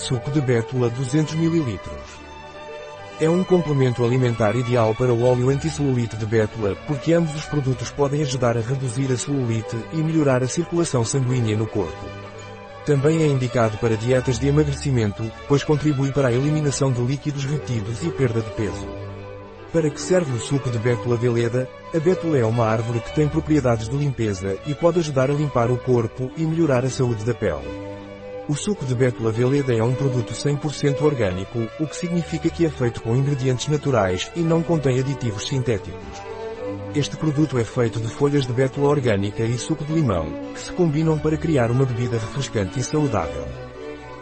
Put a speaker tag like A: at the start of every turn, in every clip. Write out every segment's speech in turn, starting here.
A: Suco de bétula 200 ml. É um complemento alimentar ideal para o óleo anticelulite de bétula, porque ambos os produtos podem ajudar a reduzir a celulite e melhorar a circulação sanguínea no corpo. Também é indicado para dietas de emagrecimento, pois contribui para a eliminação de líquidos retidos e perda de peso. Para que serve o suco de bétula veleda? A bétula é uma árvore que tem propriedades de limpeza e pode ajudar a limpar o corpo e melhorar a saúde da pele. O suco de bétula veleda é um produto 100% orgânico, o que significa que é feito com ingredientes naturais e não contém aditivos sintéticos. Este produto é feito de folhas de bétula orgânica e suco de limão, que se combinam para criar uma bebida refrescante e saudável.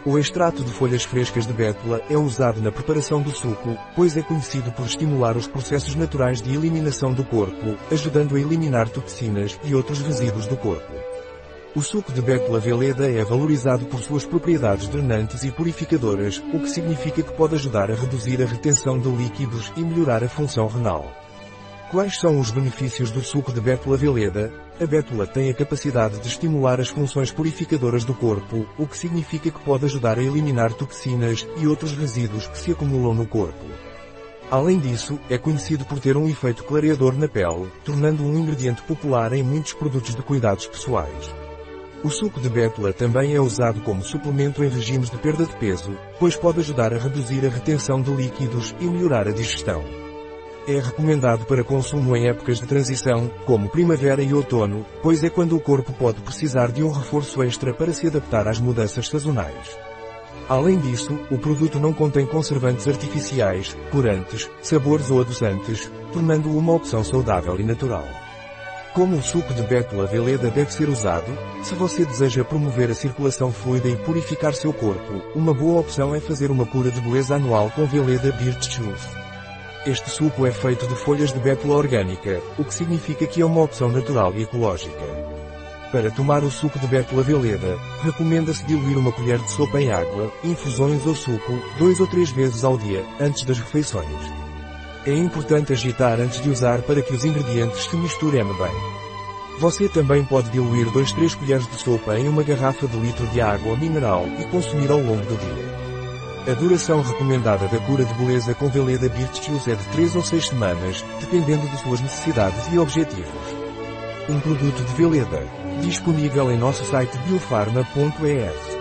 A: O extrato de folhas frescas de bétula é usado na preparação do suco, pois é conhecido por estimular os processos naturais de eliminação do corpo, ajudando a eliminar toxinas e outros resíduos do corpo. O suco de bétula veleda é valorizado por suas propriedades drenantes e purificadoras, o que significa que pode ajudar a reduzir a retenção de líquidos e melhorar a função renal. Quais são os benefícios do suco de bétula veleda? A bétula tem a capacidade de estimular as funções purificadoras do corpo, o que significa que pode ajudar a eliminar toxinas e outros resíduos que se acumulam no corpo. Além disso, é conhecido por ter um efeito clareador na pele, tornando um ingrediente popular em muitos produtos de cuidados pessoais. O suco de bétula também é usado como suplemento em regimes de perda de peso, pois pode ajudar a reduzir a retenção de líquidos e melhorar a digestão. É recomendado para consumo em épocas de transição, como primavera e outono, pois é quando o corpo pode precisar de um reforço extra para se adaptar às mudanças sazonais. Além disso, o produto não contém conservantes artificiais, corantes, sabores ou adoçantes, tornando-o uma opção saudável e natural. Como o suco de bétula veleda deve ser usado? Se você deseja promover a circulação fluida e purificar seu corpo, uma boa opção é fazer uma cura de beleza anual com veleda Birch Juice. Este suco é feito de folhas de bétula orgânica, o que significa que é uma opção natural e ecológica. Para tomar o suco de bétula veleda, recomenda-se diluir uma colher de sopa em água, infusões ou suco, dois ou três vezes ao dia, antes das refeições. É importante agitar antes de usar para que os ingredientes se misturem bem. Você também pode diluir 2-3 colheres de sopa em uma garrafa de litro de água mineral e consumir ao longo do dia. A duração recomendada da cura de beleza com Veleda Juice é de 3 ou 6 semanas, dependendo de suas necessidades e objetivos. Um produto de Veleda, disponível em nosso site biofarma.es.